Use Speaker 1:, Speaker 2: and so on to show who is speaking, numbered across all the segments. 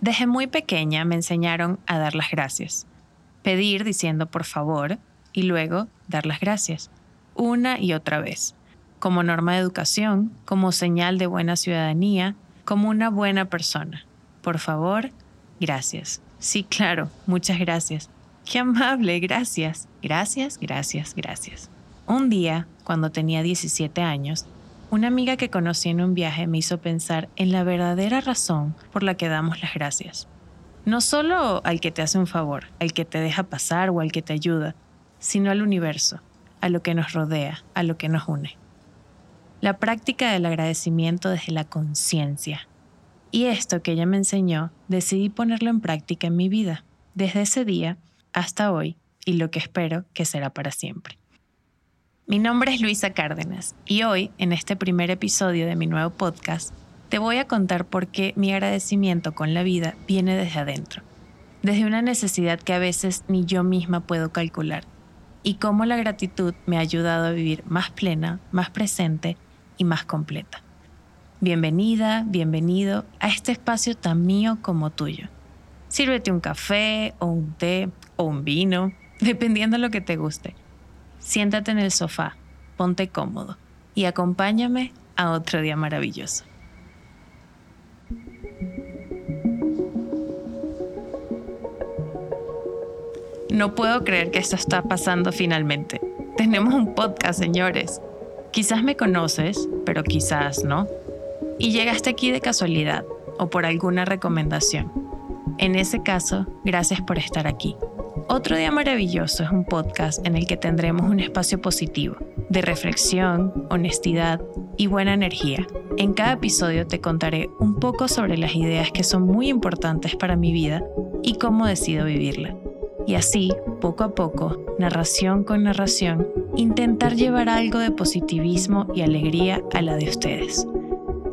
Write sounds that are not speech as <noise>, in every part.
Speaker 1: Desde muy pequeña me enseñaron a dar las gracias. Pedir diciendo por favor y luego dar las gracias. Una y otra vez. Como norma de educación, como señal de buena ciudadanía, como una buena persona. Por favor, gracias. Sí, claro, muchas gracias. Qué amable, gracias. Gracias, gracias, gracias. Un día, cuando tenía 17 años, una amiga que conocí en un viaje me hizo pensar en la verdadera razón por la que damos las gracias. No solo al que te hace un favor, al que te deja pasar o al que te ayuda, sino al universo, a lo que nos rodea, a lo que nos une. La práctica del agradecimiento desde la conciencia. Y esto que ella me enseñó, decidí ponerlo en práctica en mi vida, desde ese día hasta hoy y lo que espero que será para siempre. Mi nombre es Luisa Cárdenas y hoy, en este primer episodio de mi nuevo podcast, te voy a contar por qué mi agradecimiento con la vida viene desde adentro, desde una necesidad que a veces ni yo misma puedo calcular, y cómo la gratitud me ha ayudado a vivir más plena, más presente y más completa. Bienvenida, bienvenido a este espacio tan mío como tuyo. Sírvete un café o un té o un vino, <laughs> dependiendo de lo que te guste Siéntate en el sofá, ponte cómodo y acompáñame a otro día maravilloso. No puedo creer que esto está pasando finalmente. Tenemos un podcast, señores. Quizás me conoces, pero quizás no. Y llegaste aquí de casualidad o por alguna recomendación. En ese caso, gracias por estar aquí. Otro Día Maravilloso es un podcast en el que tendremos un espacio positivo, de reflexión, honestidad y buena energía. En cada episodio te contaré un poco sobre las ideas que son muy importantes para mi vida y cómo decido vivirla. Y así, poco a poco, narración con narración, intentar llevar algo de positivismo y alegría a la de ustedes.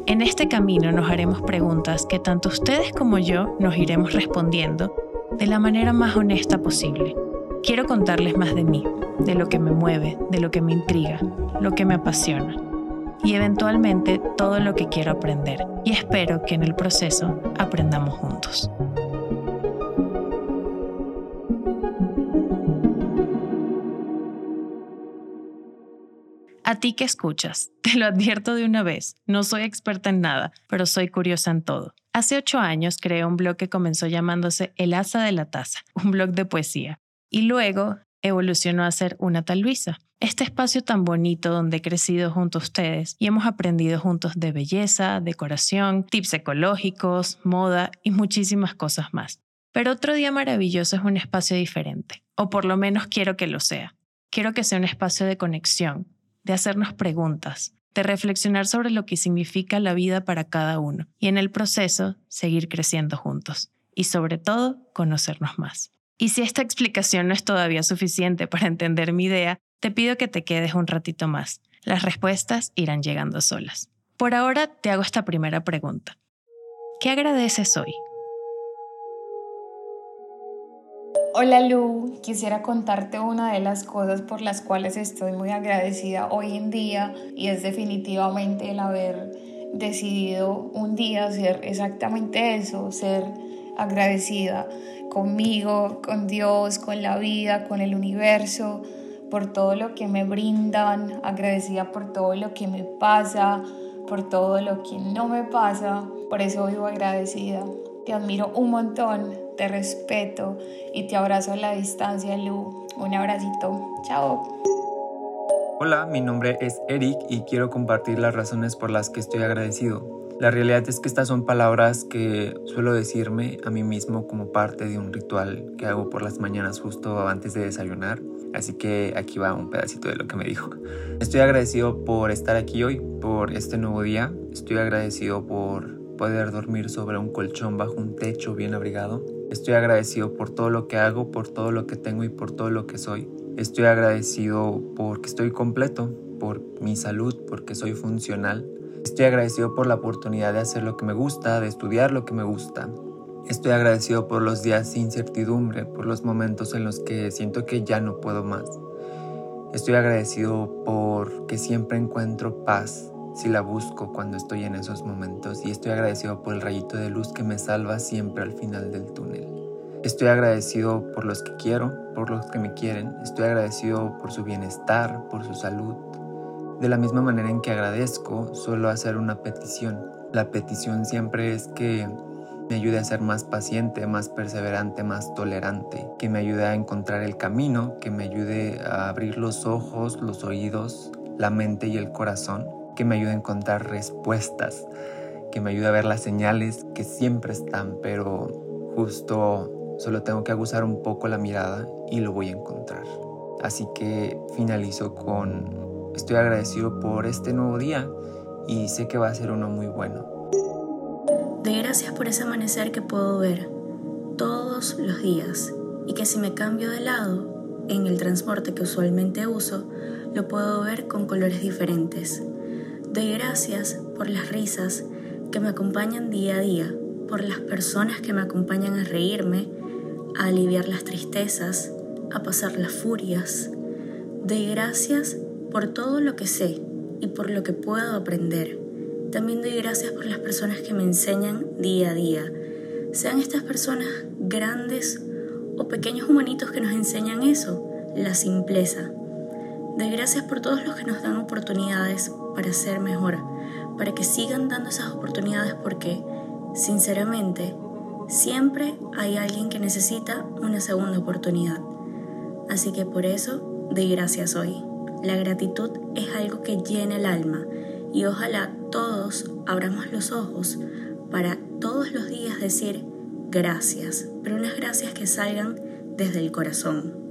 Speaker 1: En este camino nos haremos preguntas que tanto ustedes como yo nos iremos respondiendo de la manera más honesta posible. Quiero contarles más de mí, de lo que me mueve, de lo que me intriga, lo que me apasiona y eventualmente todo lo que quiero aprender. Y espero que en el proceso aprendamos juntos. A ti que escuchas, <laughs> te lo advierto de una vez, no soy experta en nada, pero soy curiosa en todo. Hace ocho años creé un blog que comenzó llamándose El Asa de la Taza, <laughs> un blog de poesía, y luego evolucionó a ser Una Tal Luisa, este espacio tan bonito donde he crecido junto a ustedes y hemos aprendido juntos de belleza, decoración, tips ecológicos, moda y muchísimas cosas más. Pero otro día maravilloso es un espacio diferente, o por lo menos quiero que lo sea. Quiero que sea un espacio de conexión, de hacernos preguntas, de reflexionar sobre lo que significa la vida para cada uno y en el proceso seguir creciendo juntos y sobre todo conocernos más. Y si esta explicación no es todavía suficiente para entender mi idea, te pido que te quedes un ratito más. Las respuestas irán llegando solas. Por ahora te hago esta primera pregunta. ¿Qué agradeces hoy?
Speaker 2: Hola Lu, quisiera contarte una de las cosas por las cuales estoy muy agradecida hoy en día y es definitivamente el haber decidido un día ser exactamente eso, ser agradecida conmigo, con Dios, con la vida, con el universo, por todo lo que me brindan, agradecida por todo lo que me pasa, por todo lo que no me pasa, por eso vivo agradecida. Te admiro un montón, te respeto y te abrazo a la distancia, Lu. Un abracito. Chao.
Speaker 3: Hola, mi nombre es Eric y quiero compartir las razones por las que estoy agradecido. La realidad es que estas son palabras que suelo decirme a mí mismo como parte de un ritual que hago por las mañanas justo antes de desayunar. Así que aquí va un pedacito de lo que me dijo. Estoy agradecido por estar aquí hoy, por este nuevo día. Estoy agradecido por poder dormir sobre un colchón bajo un techo bien abrigado. Estoy agradecido por todo lo que hago, por todo lo que tengo y por todo lo que soy. Estoy agradecido porque estoy completo, por mi salud, porque soy funcional. Estoy agradecido por la oportunidad de hacer lo que me gusta, de estudiar lo que me gusta. Estoy agradecido por los días sin incertidumbre, por los momentos en los que siento que ya no puedo más. Estoy agradecido porque siempre encuentro paz si la busco cuando estoy en esos momentos y estoy agradecido por el rayito de luz que me salva siempre al final del túnel. Estoy agradecido por los que quiero, por los que me quieren, estoy agradecido por su bienestar, por su salud. De la misma manera en que agradezco, suelo hacer una petición. La petición siempre es que me ayude a ser más paciente, más perseverante, más tolerante, que me ayude a encontrar el camino, que me ayude a abrir los ojos, los oídos, la mente y el corazón, que me ayude a encontrar respuestas, que me ayude a ver las señales que siempre están, pero justo solo tengo que aguzar un poco la mirada y lo voy a encontrar. Así que finalizo con estoy agradecido por este nuevo día y sé que va a ser uno muy bueno.
Speaker 4: Doy gracias por ese amanecer que puedo ver todos los días y que si me cambio de lado en el transporte que usualmente uso, lo puedo ver con colores diferentes. Doy gracias por las risas que me acompañan día a día, por las personas que me acompañan a reírme, a aliviar las tristezas, a pasar las furias. Doy gracias por todo lo que sé y por lo que puedo aprender. También doy gracias por las personas que me enseñan día a día, sean estas personas grandes o pequeños humanitos que nos enseñan eso, la simpleza. Doy gracias por todos los que nos dan oportunidades para ser mejor, para que sigan dando esas oportunidades porque, sinceramente, siempre hay alguien que necesita una segunda oportunidad. Así que por eso doy gracias hoy. La gratitud es algo que llena el alma y ojalá todos abramos los ojos para todos los días decir gracias, pero unas gracias que salgan desde el corazón.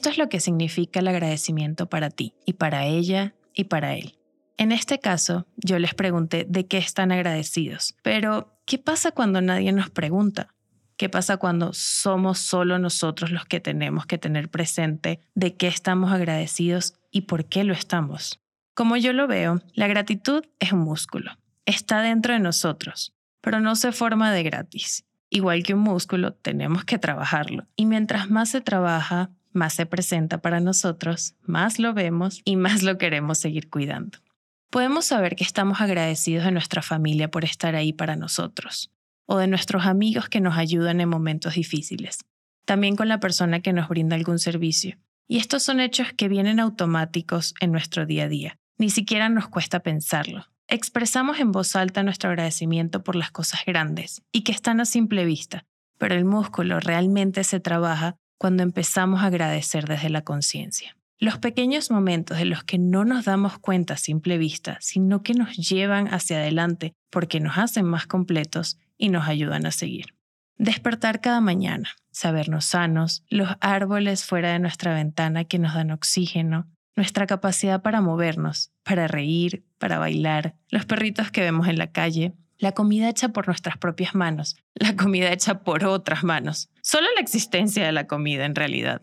Speaker 1: Esto es lo que significa el agradecimiento para ti y para ella y para él. En este caso, yo les pregunté de qué están agradecidos, pero ¿qué pasa cuando nadie nos pregunta? ¿Qué pasa cuando somos solo nosotros los que tenemos que tener presente de qué estamos agradecidos y por qué lo estamos? Como yo lo veo, la gratitud es un músculo. Está dentro de nosotros, pero no se forma de gratis. Igual que un músculo, tenemos que trabajarlo. Y mientras más se trabaja, más se presenta para nosotros, más lo vemos y más lo queremos seguir cuidando. Podemos saber que estamos agradecidos de nuestra familia por estar ahí para nosotros, o de nuestros amigos que nos ayudan en momentos difíciles, también con la persona que nos brinda algún servicio. Y estos son hechos que vienen automáticos en nuestro día a día. Ni siquiera nos cuesta pensarlo. Expresamos en voz alta nuestro agradecimiento por las cosas grandes y que están a simple vista, pero el músculo realmente se trabaja cuando empezamos a agradecer desde la conciencia. Los pequeños momentos de los que no nos damos cuenta a simple vista, sino que nos llevan hacia adelante porque nos hacen más completos, y nos ayudan a seguir. Despertar cada mañana, sabernos sanos, los árboles fuera de nuestra ventana que nos dan oxígeno, nuestra capacidad para movernos, para reír, para bailar, los perritos que vemos en la calle, la comida hecha por nuestras propias manos, la comida hecha por otras manos, solo la existencia de la comida en realidad.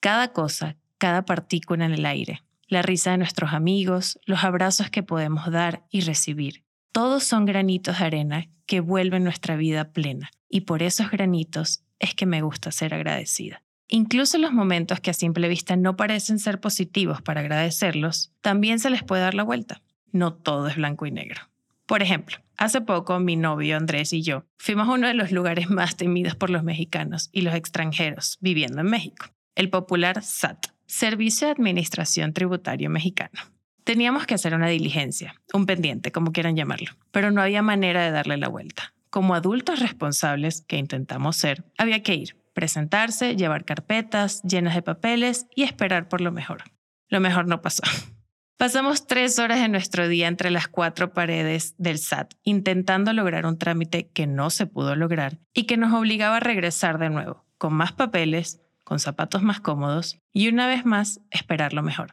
Speaker 1: Cada cosa, cada partícula en el aire, la risa de nuestros amigos, los abrazos que podemos dar y recibir, todos son granitos de arena que vuelven nuestra vida plena, y por esos granitos es que me gusta ser agradecida. Incluso los momentos que a simple vista no parecen ser positivos para agradecerlos, también se les puede dar la vuelta. No todo es blanco y negro. Por ejemplo, hace poco mi novio Andrés y yo fuimos a uno de los lugares más temidos por los mexicanos y los extranjeros viviendo en México, el popular SAT, Servicio de Administración Tributario Mexicano. Teníamos que hacer una diligencia, un pendiente, como quieran llamarlo, pero no había manera de darle la vuelta. Como adultos responsables que intentamos ser, había que ir, presentarse, llevar carpetas llenas de papeles y esperar por lo mejor. Lo mejor no pasó. Pasamos tres horas de nuestro día entre las cuatro paredes del SAT intentando lograr un trámite que no se pudo lograr y que nos obligaba a regresar de nuevo, con más papeles, con zapatos más cómodos y una vez más esperar lo mejor.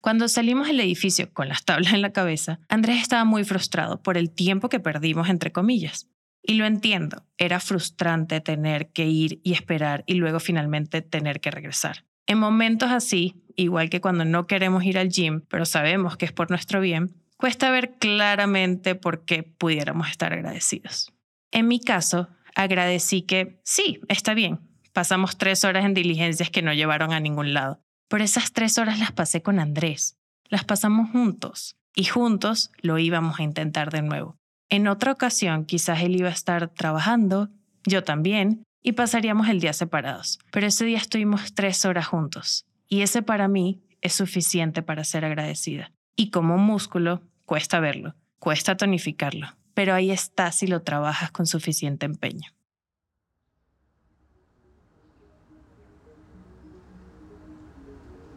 Speaker 1: Cuando salimos del edificio con las tablas en la cabeza, Andrés estaba muy frustrado por el tiempo que perdimos, entre comillas. Y lo entiendo, era frustrante tener que ir y esperar y luego finalmente tener que regresar. En momentos así, igual que cuando no queremos ir al gym, pero sabemos que es por nuestro bien, cuesta ver claramente por qué pudiéramos estar agradecidos. En mi caso, agradecí que sí, está bien, Pasamos tres horas en diligencias que no llevaron a ningún lado. Pero esas tres horas las pasé con Andrés. Las pasamos juntos. Y juntos lo íbamos a intentar de nuevo. En otra ocasión quizás él iba a estar trabajando, yo también, y pasaríamos el día separados. Pero ese día estuvimos tres horas juntos. Y ese para mí es suficiente para ser agradecida. Y como músculo, cuesta verlo, cuesta tonificarlo. Pero ahí está si lo trabajas con suficiente empeño.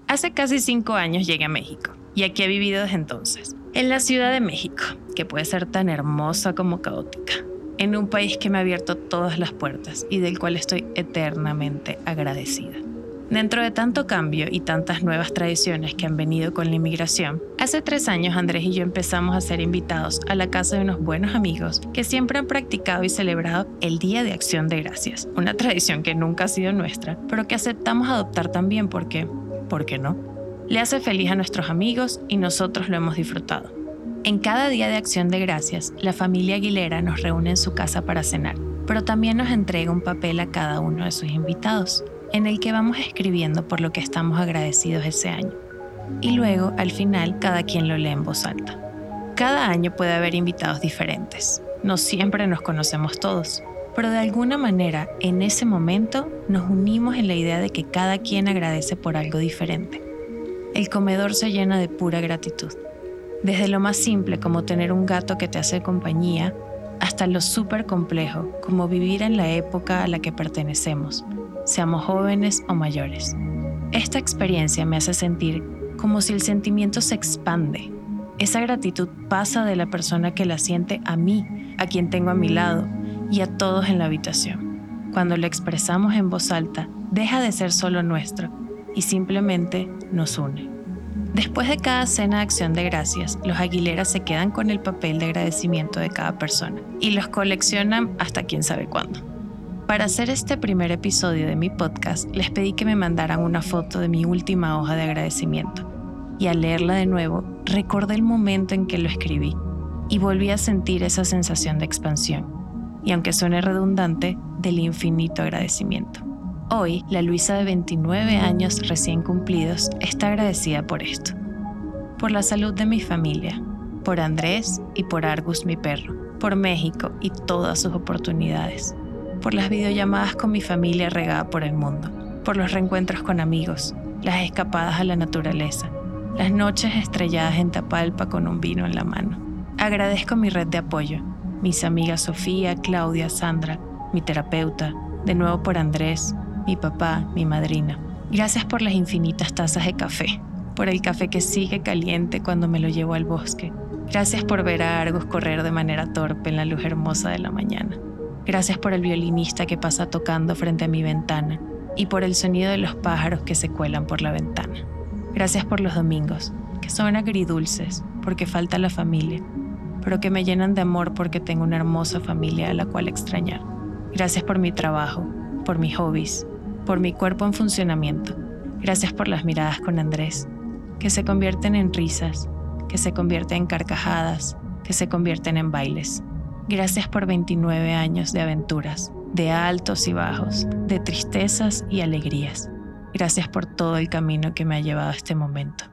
Speaker 1: Hace casi cinco años llegué a México y aquí he vivido desde entonces. En la Ciudad de México, que puede ser tan hermosa como caótica. En un país que me ha abierto todas las puertas y del cual estoy eternamente agradecida. Dentro de tanto cambio y tantas nuevas tradiciones que han venido con la inmigración, hace tres años Andrés y yo empezamos a ser invitados a la casa de unos buenos amigos que siempre han practicado y celebrado el Día de Acción de Gracias, una tradición que nunca ha sido nuestra, pero que aceptamos adoptar también porque ¿por qué no? Le hace feliz a nuestros amigos y nosotros lo hemos disfrutado. En cada día de acción de gracias, la familia Aguilera nos reúne en su casa para cenar, pero también nos entrega un papel a cada uno de sus invitados, en el que vamos escribiendo por lo que estamos agradecidos ese año. Y luego, al final, cada quien lo lee en voz alta. Cada año puede haber invitados diferentes. No siempre nos conocemos todos, pero de alguna manera en ese momento nos unimos en la idea de que cada quien agradece por algo diferente. El comedor se llena de pura gratitud, desde lo más simple como tener un gato que te hace compañía, hasta lo súper complejo como vivir en la época a la que pertenecemos, seamos jóvenes o mayores. Esta experiencia me hace sentir como si el sentimiento se expande. Esa gratitud pasa de la persona que la siente a mí, a quien tengo a mi lado, y a todos en la habitación. Cuando lo expresamos en voz alta, deja de ser solo nuestro y simplemente nos une. Después de cada cena de acción de gracias, los Aguileras se quedan con el papel de agradecimiento de cada persona y los coleccionan hasta quién sabe cuándo. Para hacer este primer episodio de mi podcast, les pedí que me mandaran una foto de mi última hoja de agradecimiento. Y al leerla de nuevo, recordé el momento en que lo escribí y volví a sentir esa sensación de expansión y aunque suene redundante, del infinito agradecimiento. Hoy, la Luisa de 29 años recién cumplidos está agradecida por esto, por la salud de mi familia, por Andrés y por Argus mi perro, por México y todas sus oportunidades, por las videollamadas con mi familia regada por el mundo, por los reencuentros con amigos, las escapadas a la naturaleza, las noches estrelladas en Tapalpa con un vino en la mano. Agradezco mi red de apoyo, mis amigas Sofía, Claudia, Sandra, mi terapeuta, de nuevo por Andrés, mi papá, mi madrina. Gracias por las infinitas tazas de café, por el café que sigue caliente cuando me lo llevo al bosque. Gracias por ver a Argos correr de manera torpe en la luz hermosa de la mañana. Gracias por el violinista que pasa tocando frente a mi ventana y por el sonido de los pájaros que se cuelan por la ventana. Gracias por los domingos, que son agridulces, porque falta la familia, pero que me llenan de amor porque tengo una hermosa familia a la cual extrañar. Gracias por mi trabajo, por mis hobbies, por mi cuerpo en funcionamiento. Gracias por las miradas con Andrés, que se convierten en risas, que se convierten en carcajadas, que se convierten en bailes. Gracias por 29 años de aventuras, de altos y bajos, de tristezas y alegrías. Gracias por todo el camino que me ha llevado a este momento.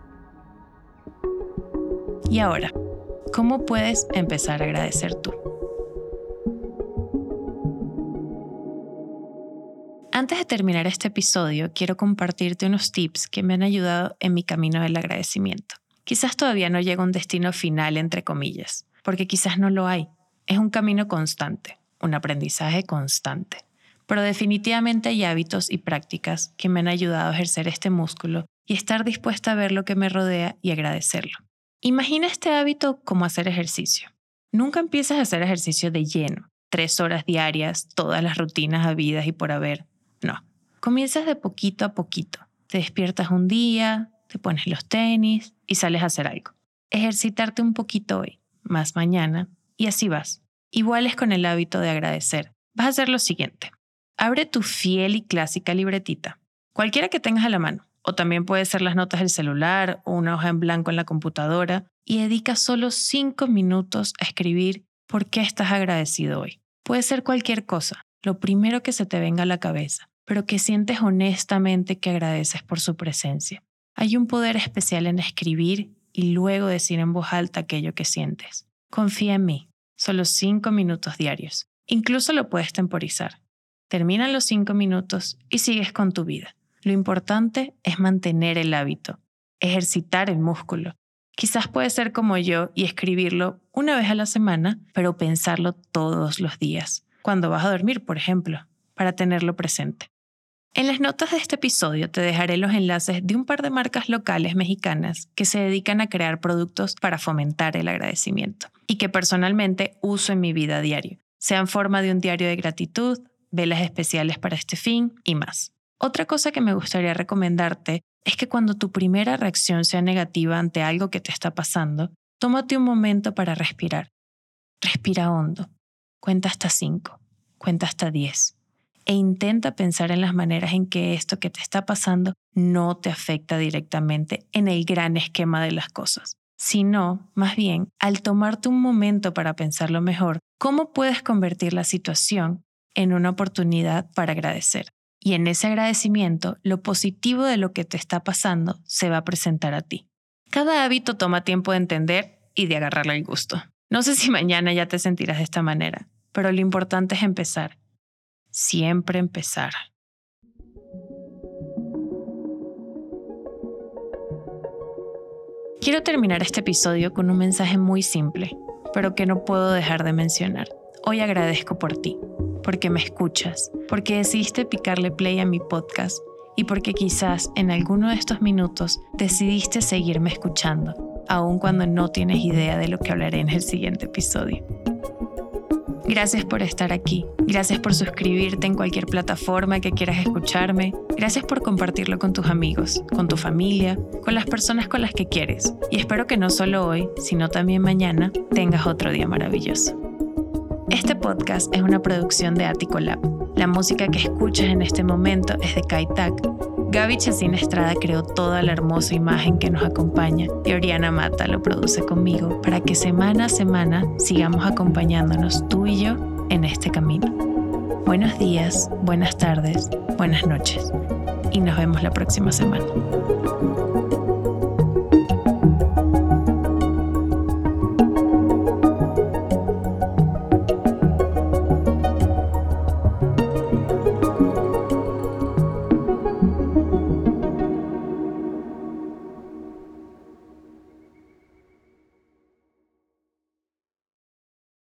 Speaker 1: Y ahora, ¿Cómo puedes empezar a agradecer tú? Antes de terminar este episodio, quiero compartirte unos tips que me han ayudado en mi camino del agradecimiento. Quizás todavía no llega un destino final, entre comillas, porque quizás no lo hay. Es un camino constante, un aprendizaje constante. Pero definitivamente hay hábitos y prácticas que me han ayudado a ejercer este músculo y estar dispuesta a ver lo que me rodea y agradecerlo. Imagina este hábito como hacer ejercicio. Nunca empiezas a hacer ejercicio de lleno, tres horas diarias, todas las rutinas habidas y por haber. No. Comienzas de poquito a poquito. Te despiertas un día, te pones los tenis y sales a hacer algo. Ejercitarte un poquito hoy, más mañana, y así vas. Igual es con el hábito de agradecer. Vas a hacer lo siguiente. Abre tu fiel y clásica libretita, cualquiera que tengas a la mano o también puede ser las notas del celular o una hoja en blanco en la computadora, y dedica solo cinco minutos a escribir por qué estás agradecido hoy. Puede ser cualquier cosa, lo primero que se te venga a la cabeza, pero que sientes honestamente que agradeces por su presencia. Hay un poder especial en escribir y luego decir en voz alta aquello que sientes. Confía en mí, solo cinco minutos diarios. Incluso lo puedes temporizar. Terminan los cinco minutos y sigues con tu vida. Lo importante es mantener el hábito, ejercitar el músculo. Quizás puede ser como yo y escribirlo una vez a la semana, pero pensarlo todos los días, cuando vas a dormir, por ejemplo, para tenerlo presente. En las notas de este episodio te dejaré los enlaces de un par de marcas locales mexicanas que se dedican a crear productos para fomentar el agradecimiento y que personalmente uso en mi vida diaria, sea en forma de un diario de gratitud, velas especiales para este fin y más. Otra cosa que me gustaría recomendarte es que cuando tu primera reacción sea negativa ante algo que te está pasando, tómate un momento para respirar. Respira hondo. Cuenta hasta 5. Cuenta hasta 10 e intenta pensar en las maneras en que esto que te está pasando no te afecta directamente en el gran esquema de las cosas, sino, más bien, al tomarte un momento para pensarlo mejor, cómo puedes convertir la situación en una oportunidad para agradecer. Y en ese agradecimiento, lo positivo de lo que te está pasando se va a presentar a ti. Cada hábito toma tiempo de entender y de agarrarle el gusto. No sé si mañana ya te sentirás de esta manera, pero lo importante es empezar siempre empezar. Quiero terminar este episodio con un mensaje muy simple, pero que no puedo dejar de mencionar. Hoy agradezco por ti, porque me escuchas, porque decidiste picarle play a mi podcast y porque quizás en alguno de estos minutos decidiste seguirme escuchando, aun cuando no tienes idea de lo que hablaré en el siguiente episodio. Gracias por estar aquí. Gracias por suscribirte en cualquier plataforma que quieras escucharme. Gracias por compartirlo con tus amigos, con tu familia, con las personas con las que quieres. Y espero que no solo hoy, sino también mañana, tengas otro día maravilloso. Este podcast es una producción de Attico Lab. La música que escuchas en este momento es de Kaitak Gaby Chacín Estrada creó toda la hermosa imagen que nos acompaña y Oriana Mata lo produce conmigo para que semana a semana sigamos acompañándonos tú y yo en este camino. Buenos días, buenas tardes, buenas noches y nos vemos la próxima semana.